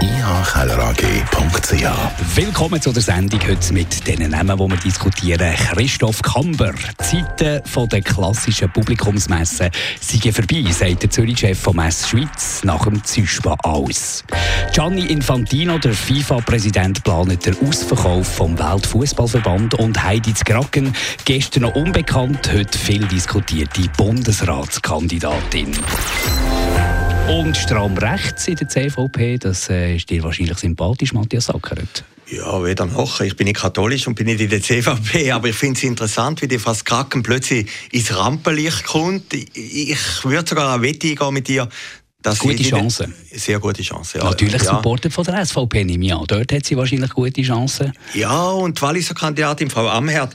ihkellerag.ch. Willkommen zu der Sendung heute mit den Namen, die wir diskutieren. Christoph Kamber. Die Zeiten der klassischen Publikumsmessen sind vorbei, sagt der Zürich-Chef von Mess Schweiz nach dem Züspa aus. Gianni Infantino, der FIFA-Präsident, plant den Ausverkauf vom Weltfußballverband und Heidi Zgracken, gestern noch unbekannt, heute viel diskutierte Bundesratskandidatin. Und stramm rechts in der CVP, das äh, ist dir wahrscheinlich sympathisch, Matthias Sackert. Ja, weder noch. Ich bin nicht katholisch und bin nicht in der CVP, aber ich finde es interessant, wie die fast Kraken plötzlich ins Rampenlicht kommt. Ich würde sogar eine Wette eingehen mit dir, das gute Chance. Sehr gute Chance, ja. Natürlich ja. Supporter von der SVP, nehme ich an. Dort hat sie wahrscheinlich gute Chancen. Ja, und die Walliser Kandidatin, Frau Amherd,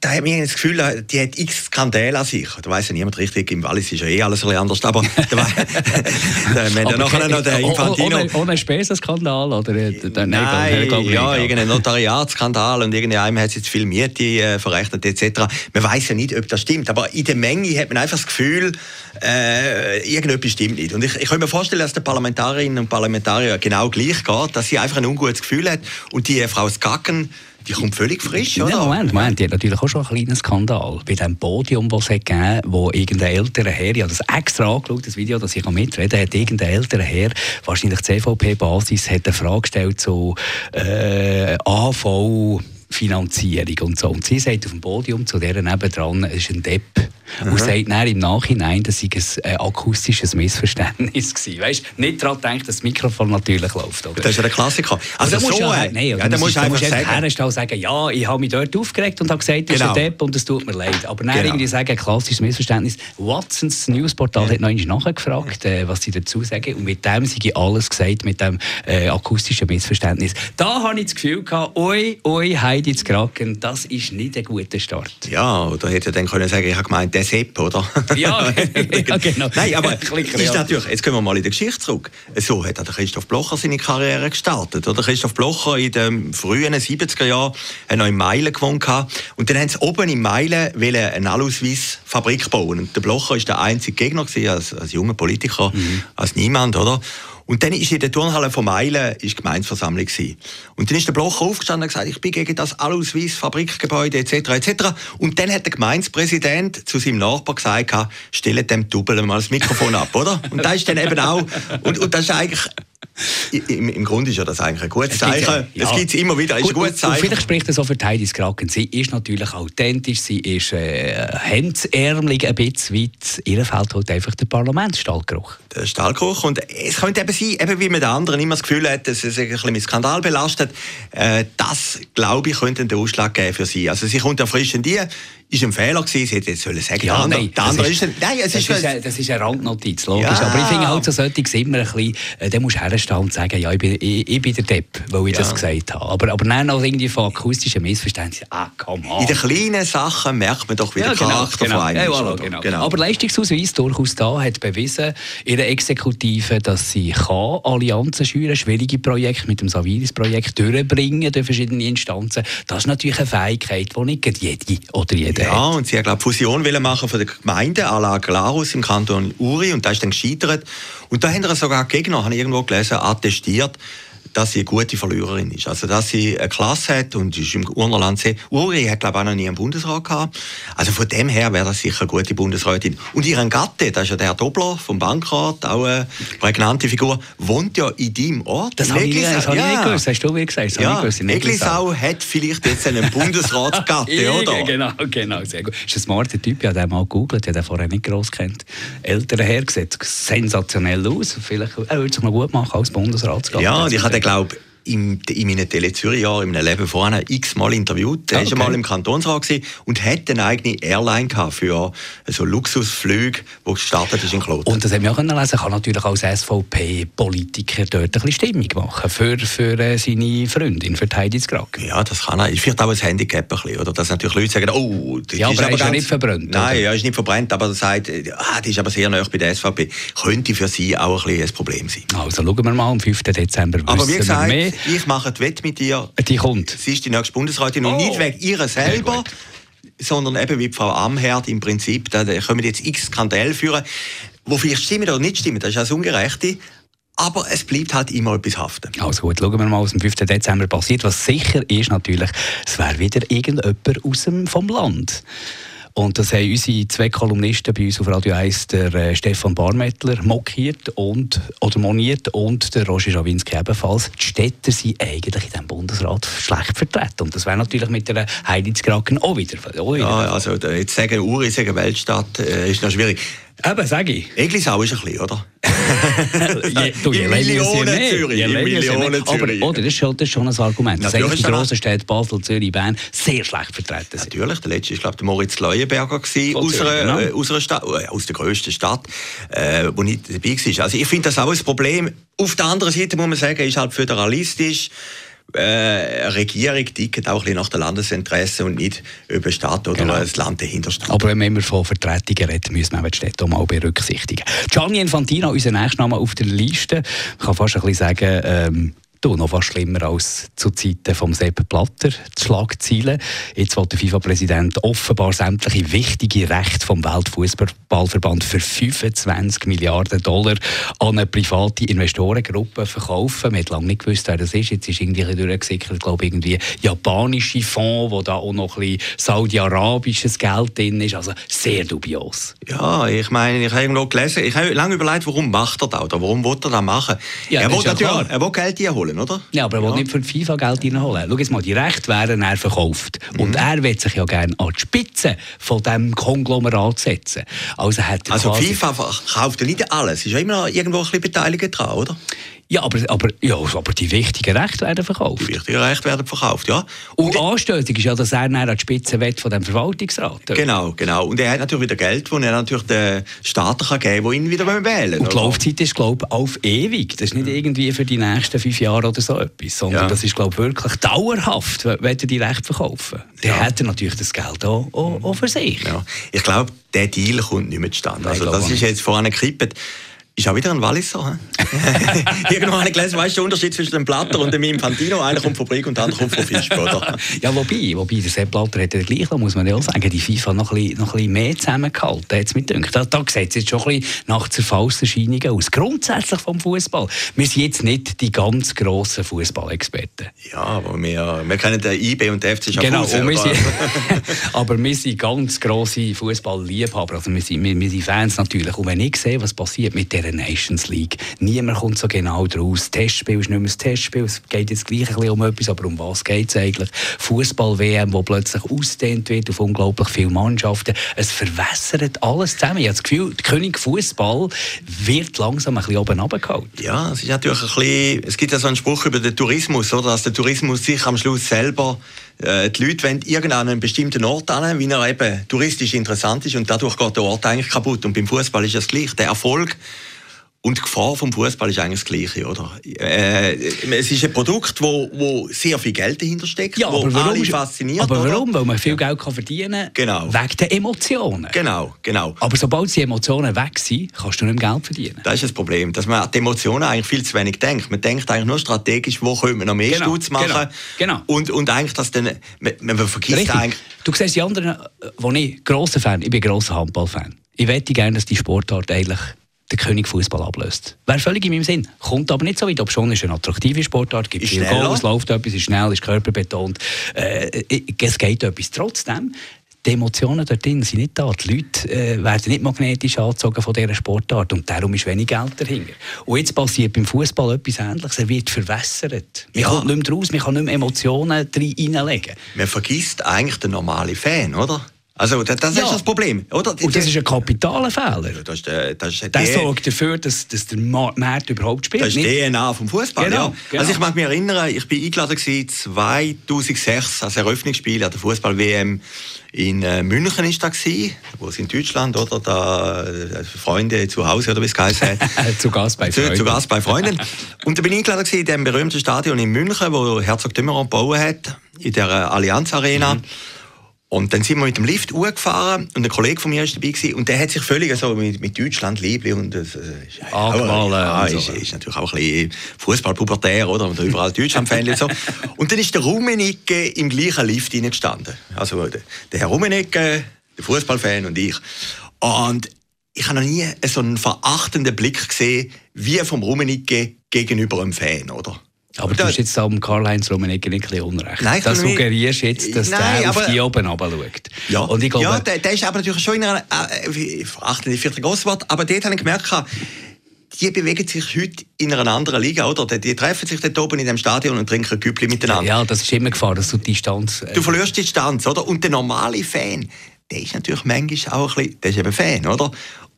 da hat mir das Gefühl, die hat x Skandale an sich. Da weiß ja niemand richtig, im Wallis ist ja eh alles ein bisschen anders. Aber da, da, wenn dann nachher noch der Infantino... Ohne, ohne Spesenskandal? Oder, der, nein, ja, irgendein Notariatsskandal und irgendeinem hat zu viel Miete äh, verrechnet etc. Man weiß ja nicht, ob das stimmt. Aber in der Menge hat man einfach das Gefühl, äh, irgendetwas stimmt nicht. Und ich, ich kann mir vorstellen, dass den Parlamentarierinnen und Parlamentarier genau gleich geht, dass sie einfach ein ungutes Gefühl hat und die Frau Skacken die kommt völlig frisch, oder? Ja, Moment, Moment, die hat natürlich auch schon einen kleinen Skandal. Bei dem Podium, das es gegeben wo irgendein älterer Herr, ich habe das extra angeschaut, das Video, das ich mitreden kann, hat irgendein älterer Herr, wahrscheinlich CVP-Basis, eine Frage gestellt zu äh, AV Finanzierung und so. Und sie sagt auf dem Podium zu der nebendran, es ist ein Depp. Mhm. Und sagt dann im Nachhinein, dass es ein äh, akustisches Missverständnis war. Weißt nicht daran denkt, dass das Mikrofon natürlich läuft. Oder? Das ist ein Klassiker. Also, also so, ja, nein, ja, da musst du einfach sagen. sagen, ja, ich habe mich dort aufgeregt und habe gesagt, das genau. ist ein Depp und es tut mir leid. Aber dann genau. irgendwie sagen, ein klassisches Missverständnis. Watsons Newsportal ja. hat noch nachgefragt, äh, was sie dazu sagen. Und mit dem sie alles gesagt, mit dem äh, akustischen Missverständnis. Da habe ich das Gefühl gehabt, oi, oi, Heidi zu Kraken, das ist nicht ein guter Start. Ja, oder hätte er dann können sagen, ich habe gemeint, der Sepp, oder? Ja, ja genau. Nein, aber ist natürlich, jetzt gehen wir mal in die Geschichte zurück. So hat der Christoph Blocher seine Karriere gestartet. Oder? Christoph Blocher in den frühen 70er Jahren noch in Meilen gewohnt. Und dann haben sie oben in Meilen eine Alusweiss-Fabrik bauen. Und der Blocher war der einzige Gegner gewesen, als, als junger Politiker, mhm. als niemand. Oder? Und dann ist in der Turnhalle von Meilen ist Gemeinsversammlung gewesen. Und dann ist der Blocher aufgestanden und gesagt, ich bin gegen das Alusweiss Fabrikgebäude etc. etc. Und dann hat der Gemeindepräsident zu seinem Nachbar gesagt, stellt dem Double mal das Mikrofon ab, oder? Und da ist dann eben auch und, und das ist eigentlich im, Im Grunde ist ja das eigentlich ein gutes Zeichen. Ja. Es gibt es immer wieder, ist ein gutes Zeichen. Und vielleicht spricht das auch für Heidi Kraken. Sie ist natürlich authentisch, sie ist äh, hemdsärmelig ein bisschen weit. Ihr fehlt halt einfach der Parlamentsstallgeruch. Der Stallgeruch. Und es könnte eben sein, eben wie mit den anderen immer das Gefühl hat, dass es ein bisschen mit Skandal belastet. Äh, das, glaube ich, könnte den Ausschlag geben für sie. Also sie kommt ja frisch in die, ist ein Fehler gewesen, sie hätte jetzt sollen sagen, ja, der nein, andere ist, nein, es das ist, eine, das ist eine Randnotiz, logisch. Ja. Aber ich finde halt, so sollte immer ein bisschen, äh, dann musst du herstellen und sagen, ja, ich bin, ich, ich bin der Depp, weil ich ja. das gesagt habe. Aber, aber dann noch irgendwie von akustischen Missverständnissen, ah, komm on. In den kleinen Sachen merkt man doch wieder ja, genau, Charakter genau. von einem. Ja, voilà, genau. genau. Aber Leistungsausweis durchaus da, hat bewiesen, ihre Exekutive, dass sie kann Allianzen schüren, schwierige Projekte mit dem Saviris-Projekt durchbringen durch verschiedene Instanzen. Das ist natürlich eine Fähigkeit, die nicht jede oder jeder ja, hat. und sie hat, Fusion machen von der Gemeinde à la Glarus im Kanton Uri und da ist dann gescheitert. Und da haben wir sogar Gegner, habe ich irgendwo gelesen, attestiert, dass sie eine gute Verliererin ist. Also, dass sie eine Klasse hat und ist im Urnerland sehr. Uri hat, glaube ich, auch noch nie einen Bundesrat gehabt. Also, von dem her wäre das sicher eine gute Bundesrätin. Und ihren Gatte, das ist ja der Herr Dobler vom Bankrat, auch eine prägnante Figur, wohnt ja in deinem Ort. Das habe ich, das hab ich nicht gewusst. Hast du mir gesagt? Das ja, Eglisau hat vielleicht jetzt einen Bundesratsgatte, oder? Genau, genau, sehr gut. Ist ein smarter Typ, ich habe den mal gegoogelt, ich habe den vorher nicht groß kennt. Älterer Herr, sieht sensationell aus. Vielleicht er würde sich noch gut machen als Bundesratsgatte. Ja, und ich habe glaube in, in meinen Tele Zürich in meinem Leben vorher x-mal interviewt. Er Ah, war okay. mal im Kantonsrat und hat eine eigene Airline gehabt für so Luxusflüge, die gestartet ist in Kloten. Und das haben wir auch lesen, kann natürlich als SVP-Politiker dort ein bisschen Stimmung machen für, für äh, seine Freundin, für Heidi Zgrag. Ja, das kann er. Ist vielleicht auch ein Handicap ein bisschen, oder? Dass natürlich Leute sagen, oh, die Ja, ist aber er ist ganz- nicht verbrannt, Nein, oder? er ist nicht verbrannt, aber er sagt, ah, die ist aber sehr nah bei der SVP. Könnte für sie auch ein, bisschen ein Problem sein. Also schauen wir mal, am 5. Dezember wissen Aber wie wir gesagt, mehr. Ich mache die Wette mit dir. Die kommt. Sie ist die nächste Bundesrätin und Oh. nicht wegen ihrer selber, sondern eben wie Frau Amherd im Prinzip. Da können wir jetzt x Skandale führen, wo vielleicht stimmen oder nicht stimmen. Das ist das Ungerechte. Aber es bleibt halt immer etwas haften. Also gut, schauen wir mal, was am 5. Dezember passiert. Was sicher ist natürlich, es wäre wieder irgendjemand aus dem, vom Land. Und das haben unsere zwei Kolumnisten bei uns auf Radio 1, der äh, Stefan Barmettler, mokiert und, oder moniert und der Roger Schawinski ebenfalls. Die Städter sind eigentlich in diesem Bundesrat schlecht vertreten. Und das wäre natürlich mit der Heidi Zgraken auch wieder. Auch wieder. Ja, also jetzt sagen Uri, sagen Weltstadt, äh, ist noch schwierig. Eben, sag ich. Eglisau ist ein bisschen, oder? Je, du, je Millionen Zürich, je. Millionen Zürich. Aber oder, das, ist schon, das ist schon ein Argument. Das sind die grossen Städte Basel, Zürich, Bern sehr schlecht vertreten sind. Natürlich, der letzte war, glaube ich, Moritz Leuenberger gewesen, aus, Zürich, einer, genau. aus, einer Stadt, äh, aus der grössten Stadt, äh, wo nicht dabei war. Also ich finde das auch ein Problem. Auf der anderen Seite muss man sagen, ist halt föderalistisch. Äh, Regierung tickt auch ein bisschen nach den Landesinteressen und nicht über Stadt oder Genau. das Land dahinter steht. Aber wenn man immer von Vertretungen redet, müssen wir die Städte auch mal berücksichtigen. Gianni Infantino, unser nächster Name auf der Liste. Ich kann fast ein bisschen sagen, ähm, du, noch fast schlimmer als zu Zeiten vom Sepp Blatter, die Schlagzeilen. Jetzt will der FIFA-Präsident offenbar sämtliche wichtige Rechte vom Weltfußballverband für 25 Milliarden Dollar an eine private Investorengruppe verkaufen. Man hat lange nicht gewusst, wer das ist. Jetzt ist irgendwie durchgesickert, ich glaube irgendwie japanische Fonds, wo da auch noch ein bisschen saudi-arabisches Geld drin ist. Also sehr dubios. Ja, ich meine, ich habe irgendwo gelesen, ich habe lange überlegt, warum macht er das oder warum will er das machen? Ja, er das will natürlich, er will Geld einholen, oder? Ja, aber er will nicht für die FIFA Geld reinholen. Schau jetzt mal, die Rechte wären er verkauft. Und er will sich ja gerne an die Spitze von diesem Konglomerat setzen. Also hat Also. FIFA kauft ja nicht alles, ist ja immer noch irgendwo ein bisschen beteiligt dran, oder? Ja, aber, aber, ja, aber die wichtigen Rechte werden verkauft. Die wichtigen Rechte werden verkauft, ja. Und anstößig ist ja, dass er dann an die Spitze will von dem Verwaltungsrat. Genau, genau. Und er hat natürlich wieder Geld, das er natürlich den Staaten kann geben kann, die ihn wieder wählen Und die? Laufzeit ist, glaube ich, auf ewig. Das ist nicht irgendwie für die nächsten fünf Jahre oder so etwas, sondern Ja. das ist, glaube ich, wirklich dauerhaft, wenn er die Rechte verkaufen. Dann Ja. hat er natürlich das Geld auch, auch, auch für sich. Ja. Ich glaube, der Deal kommt nicht mehr zustande. Nein, Also, das ist jetzt vorhin gekippt. Ist auch wieder ein Walliser. Irgendwo habe ich gelesen, weißt du, der Unterschied zwischen dem Blatter und dem Infantino? Einer kommt von Brieg und der andere kommt von Fischb, oder? Ja, wobei, wobei der Sepp Blatter hat ja gleich, muss man ja auch sagen, die FIFA noch ein bisschen, noch ein bisschen mehr zusammengehalten, hat's mir gedacht. Da, da sieht es jetzt schon ein bisschen nach Zerfallserscheinungen aus. Grundsätzlich vom Fußball. Wir sind jetzt nicht die ganz grossen Fußballexperten. Ja, aber wir, wir kennen den IB und den FC Genau, Schaffhausen. und wir sind, aber wir sind ganz grosse Fußballliebhaber. Also wir, sind, wir, wir sind Fans natürlich. Und wenn ich sehe, was passiert mit dieser Nations League, niemand kommt so genau draus. Das Testspiel ist nicht mehr das Testspiel. Es geht jetzt gleich ein bisschen um etwas, aber um was geht es eigentlich? Fußball-WM, wo plötzlich ausdehnt wird auf unglaublich viele Mannschaften. Es verwässert alles zusammen. Ich habe das Gefühl, der König Fußball wird langsam ein bisschen oben runtergehalten. Ja, es ist natürlich ein bisschen, es gibt ja so einen Spruch über den Tourismus, oder? Dass der Tourismus sich am Schluss selber, äh, die Leute wollen irgendwann an einen bestimmten Ort an, wie er eben touristisch interessant ist und dadurch geht der Ort eigentlich kaputt. Und beim Fußball ist das gleich. Der Erfolg und die Gefahr vom Fußball ist eigentlich das Gleiche, oder? Äh, es ist ein Produkt, wo, wo sehr viel Geld dahinter steckt, wo alle fasziniert. aber oder? warum? Weil man viel Geld kann verdienen kann. Genau. Wegen der Emotionen. Genau, genau. Aber sobald die Emotionen weg sind, kannst du nicht mehr Geld verdienen. Das ist das Problem, dass man an die Emotionen eigentlich viel zu wenig denkt. Man denkt eigentlich nur strategisch, wo könnte man noch mehr Genau, Stutz machen. genau, genau. Und, und eigentlich, dass dann, man, man vergisst Richtig. eigentlich, Du siehst die anderen, äh, wo ich grosser Fan, ich bin grosser Handballfan. Ich wette gerne, dass die Sportart eigentlich der König Fußball ablöst. Wäre völlig in meinem Sinn. Kommt aber nicht so weit. Ob schon ist eine attraktive Sportart, gibt Ist viel schneller. Goals, läuft etwas, ist schnell, ist körperbetont. Äh, es geht etwas. Trotzdem, die Emotionen dort drin sind nicht da. Die Leute äh, werden nicht magnetisch angezogen von dieser Sportart und darum ist wenig Geld dahinter. Und jetzt passiert beim Fußball etwas Ähnliches. Er wird verwässert. Man Ja. kommt nicht mehr raus, man kann nicht mehr Emotionen reinlegen. man vergisst eigentlich den normalen Fan, oder? Also das, das ja. ist das Problem, oder? Und das ist ein kapitaler Fehler. Das, ist, äh, das, ist das sorgt dafür, dass, dass der Markt überhaupt spielt. Das ist die DNA vom Fußball. Genau, ja. genau. Also ich mag mich erinnern, ich bin eingeladen 2006 als Eröffnungsspiel an der Fußball-WM in äh, München ist da gewesen, wo es in Deutschland oder da äh, Freunde zu Hause oder wie es heißt. zu Gast bei Freunden. Zu, zu Gast bei Freunden. Und da bin ich eingeladen gewesen in dem berühmten Stadion in München, wo Herzog Dümmeron gebaut hat, in der Allianz Arena. Mhm. Und dann sind wir mit dem Lift hochgefahren und ein Kollege von mir war dabei gewesen, und der hat sich völlig so mit, mit Deutschland liebli und das äh, ist, Angefallen ja, ist, so. ist, natürlich auch ein bisschen Fußballpubertär, oder? Und überall Deutschland-Fan und so. Und dann ist der Rummenigge im gleichen Lift hineingestanden. Also der, der Herr Rummenigge, der Fußballfan und ich. Und ich habe noch nie so einen verachtenden Blick gesehen, wie vom Rummenigge gegenüber einem Fan, oder? Aber du hast jetzt am Karl-Heinz Rummenigge nicht ein unrecht. Nein, das suggerierst jetzt, dass nein, der auf die oben runter Ja, und ich glaube, ja der, der ist aber natürlich schon in einer, äh, verachtende vierte Grosswort, aber dort habe ich gemerkt, die bewegen sich heute in einer anderen Liga, oder? Die treffen sich dort oben in dem Stadion und trinken ein Güppli miteinander. Ja, das ist immer Gefahr, dass du die Distanz... Äh du verlierst die Distanz, oder? Und der normale Fan, der ist natürlich manchmal auch ein bisschen, der ist eben Fan, oder?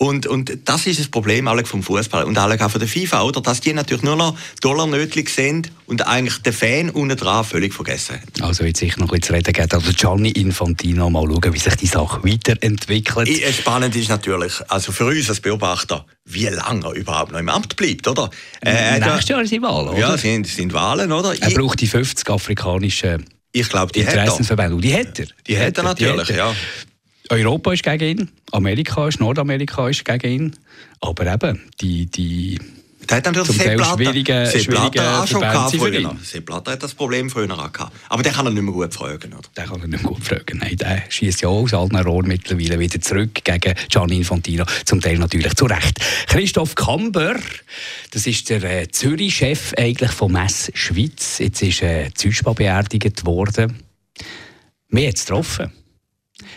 Und, und das ist das Problem alle vom Fußball und alle auch von der FIFA, oder? Dass die natürlich nur noch Dollar nötig sind und eigentlich den Fan unten dran völlig vergessen haben. Also jetzt sich noch zu reden geht, also Gianni Infantino mal schauen, wie sich die Sache weiterentwickelt. Spannend ist natürlich, also für uns als Beobachter, wie lange er überhaupt noch im Amt bleibt, oder? Äh, Nächstes Jahr sind Wahlen, oder? Ja, sind, sind Wahlen, oder? Er braucht die 50 afrikanischen ich glaube, die Interessenverbände. Die hat er. Die, die hat er natürlich, ja. Europa ist gegen ihn, Amerika ist, Nordamerika ist gegen ihn. Aber eben, die, die der hat natürlich Teil schwierige, schwierige auch schon früher. Sepp Blatter hat das Problem früher auch gehabt. Aber den kann er nicht mehr gut fragen, oder? Den kann er nicht mehr gut fragen, nein. Der schießt ja auch aus allen Rohren mittlerweile wieder zurück gegen Gianni Infantino. Zum Teil natürlich zu Recht. Christoph Kamber, das ist der äh, Zürich-Chef eigentlich von Mess Schweiz. Jetzt ist äh, Züspa beerdigt worden. Wir haben es getroffen.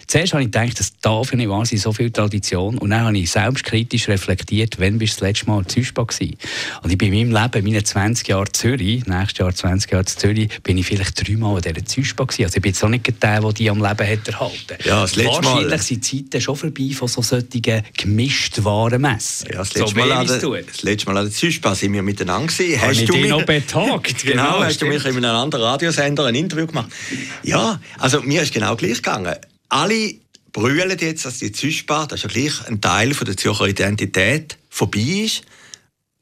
Zuerst habe ich gedacht, das darf nicht wahr sein, so viel Tradition. Und dann habe ich selbstkritisch reflektiert, wann bist du das letzte Mal in Züspa gewesen? Und ich bin in meinem Leben, in meinen 20 Jahren Zürich, nächstes Jahr 20 Jahre Zürich, bin ich vielleicht dreimal in dieser Züspa gewesen. Also ich bin jetzt auch nicht der, der die am Leben hat erhalten. Ja, das letzte Mal. Wahrscheinlich sind die Zeiten schon vorbei von so solchen gemischt Warenmessen. Ja, das letzte, so Mal, an der, das letzte Mal an der Züspa sind wir miteinander gewesen. Hast du mich noch betagt? genau, genau hast du mich in einem anderen Radiosender ein Interview gemacht. Ja, also mir ist genau gleich gegangen alle brüllen jetzt, dass die Züspa, das ist ja gleich ein Teil von der Zürcher Identität, vorbei ist.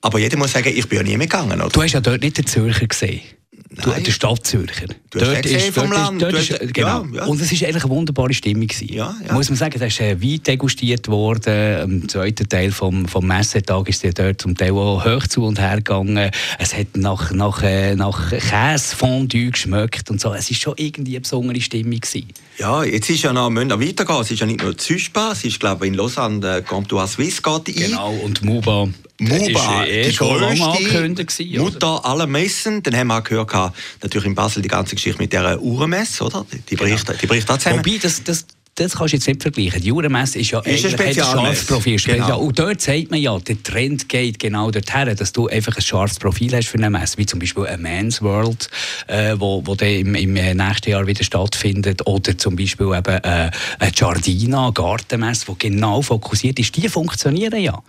Aber jeder muss sagen, ich bin ja nie mehr gegangen. Oder? Du hast ja dort nicht den Zürcher gesehen. Du, der Stadtzürcher. Du dort ist, vom dort Land. Ist, dort ist, genau. Ja, ja. Und es war eigentlich eine wunderbare Stimmung. Ja, ja. Muss man sagen, da ist äh, Wein degustiert worden. Am zweiten Teil vom, vom Messetag ist er dort zum Teil auch hoch zu und her gegangen. Es hat nach, nach, äh, nach Käsefondue geschmeckt und so. Es war schon irgendwie eine besondere Stimmung. Gewesen. Ja, jetzt ist ja noch, müssen wir weitergehen. Es ist ja nicht nur Züspa, es ist, glaube ich, in Lausanne der Comptoir Suisse geht Genau, und Muba. Muba, ist eh die grösste Mutter aller Messen. Dann haben wir auch gehört, natürlich in Basel die ganze Geschichte mit dieser Uhrenmesse, oder? Die bricht, genau. die bricht auch zusammen. Wobei, das, das das kannst du jetzt nicht vergleichen. Die Uhrenmesse ist ja ist eigentlich ein scharfes Profil. Genau. Und dort sagt man ja, der Trend geht genau dorthin, dass du einfach ein scharfes Profil hast für eine Messe, wie zum Beispiel ein Man's World, äh, wo, wo dann im, im nächsten Jahr wieder stattfindet, oder zum Beispiel eben äh, eine Giardina, Gartenmesse, die genau fokussiert ist. Die funktionieren ja.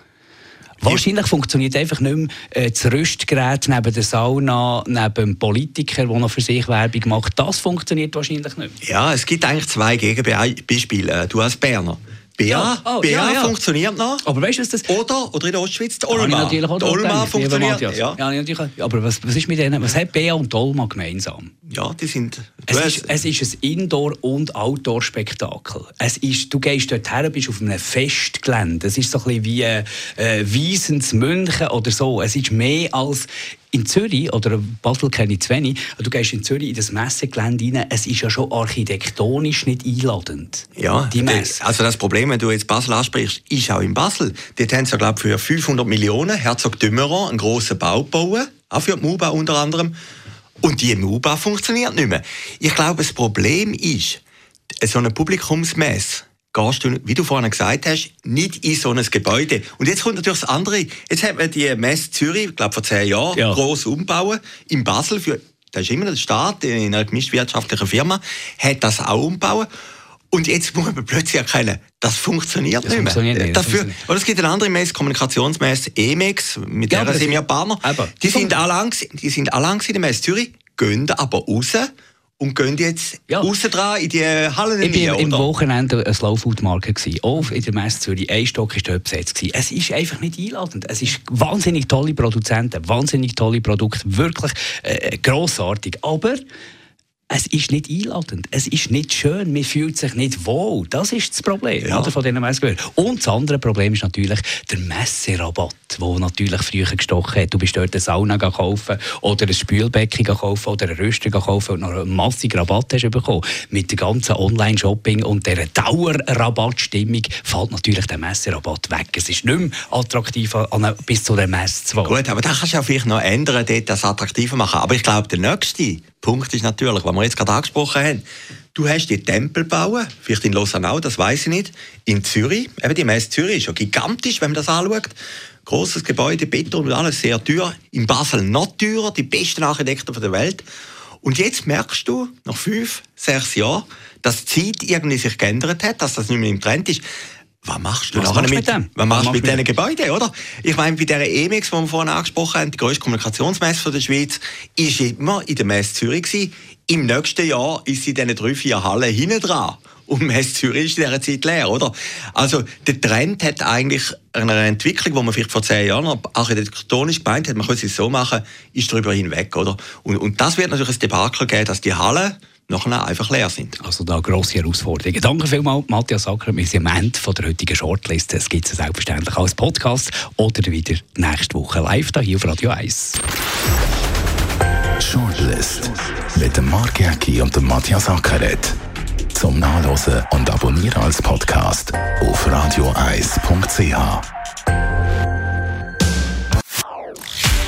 Wahrscheinlich funktioniert einfach nicht mehr äh, das Rüstgerät neben der Sauna, neben dem Politiker, der noch für sich Werbung macht. Das funktioniert wahrscheinlich nicht mehr. Ja, es gibt eigentlich zwei Gegenbeispiele. Du als Berner. BA, ja, oh, BA ja, ja. funktioniert noch. Aber weißt du, was das... Oder, oder in der Ostschweiz, die Olma. Die Olma funktioniert. Ja. Ja, natürlich. Aber was, was ist mit denen? Was hat BA und Olma gemeinsam? Ja, die sind... Es ist, es ist ein Indoor- und Outdoor-Spektakel. Es ist, du gehst dort her, bist auf einem Festgelände. Es ist so ein bisschen wie äh, Wiesens München oder so. Es ist mehr als in Zürich, oder Basel kenne ich zu wenig, du gehst in Zürich in das Messegelände rein, es ist ja schon architektonisch nicht einladend. Ja, die Messe. also das Problem, wenn du jetzt Basel ansprichst, ist auch in Basel. Dort haben sie, glaube ich, für 500 Millionen Herzog Dümmeron einen grossen Bau gebaut, auch für die MUBA unter anderem. Und die MUBA funktioniert nicht mehr. Ich glaube, das Problem ist, so eine Publikumsmesse, gehst du, wie du vorhin gesagt hast, nicht in so ein Gebäude. Und jetzt kommt natürlich das andere. Jetzt hat man die Messe Zürich, ich glaube vor zehn Jahren, ja. gross umbauen. In Basel, für, das ist immer der Staat, in einer gemischtwirtschaftlichen Firma, hat das auch umbauen. Und jetzt muss man plötzlich erkennen, das funktioniert das nicht mehr. Funktioniert nicht, Dafür, funktioniert. Oder es gibt eine andere Messe, Kommunikationsmesse, EMEX, mit ja, der sind wir Partner. Die sind, alle, die sind alle in der Messe Zürich, gehen aber raus und gehen jetzt ja. raus dran in die Hallen Ich war im Wochenende eine Slow Food Marke auch in der Messe Zürich. Ein Stock war dort besetzt. Es ist einfach nicht einladend. Es ist wahnsinnig tolle Produzenten, wahnsinnig tolle Produkte, wirklich äh, grossartig. Aber es ist nicht einladend, es ist nicht schön, man fühlt sich nicht wohl. Das ist das Problem ja. oder, von diesen Messgebühren. Und das andere Problem ist natürlich der Messerabatt, der natürlich früher gestochen hat. Du bist dort eine Sauna kaufen oder ein Spülbecken kaufen oder eine Röster kaufen und noch einen massigen Rabatt hast bekommen. Mit dem ganzen Online-Shopping und dieser Dauerrabattstimmung fällt natürlich der Messerabatt weg. Es ist nicht mehr attraktiv bis zu der Messe zu Gut, aber da kannst du ja vielleicht noch ändern, dort das attraktiver machen. Aber ich glaube, der nächste Punkt ist natürlich, was wir jetzt gerade angesprochen haben, du hast die Tempel bauen, vielleicht in Lausanne, das weiß ich nicht, in Zürich, eben die Messe Zürich ist ja gigantisch, wenn man das anschaut, großes Gebäude, Beton und alles sehr teuer, in Basel noch teurer, die besten Architekten der Welt. Und jetzt merkst du, nach fünf, sechs Jahren, dass die Zeit irgendwie sich geändert hat, dass das nicht mehr im Trend ist. Was machst du was machst mit, dem? Was machst du mit diesen Gebäuden, oder? Ich meine, bei dieser EMX, die wir vorhin angesprochen haben, die grösste Kommunikationsmesse der Schweiz, ist immer in der Messe Zürich gewesen. Im nächsten Jahr ist sie in diesen drei, vier Hallen hinten dran. Und Messe Zürich ist in dieser Zeit leer, oder? Also, der Trend hat eigentlich eine Entwicklung, die man vielleicht vor zehn Jahren architektonisch gemeint hat, man könnte es so machen, ist darüber hinweg, oder? Und, und das wird natürlich ein Debakel geben, dass die Hallen nachher einfach leer sind. Also da grosse Herausforderungen. Danke vielmals, Matthias Sacker. Wir sind am Ende von der heutigen Shortlist. Es gibt es selbstverständlich als Podcast oder wieder nächste Woche live hier auf Radio 1. Shortlist mit dem Mark Jäcki und dem Matthias Ackeret. Zum Nachlesen und Abonnieren als Podcast auf radioeis.ch.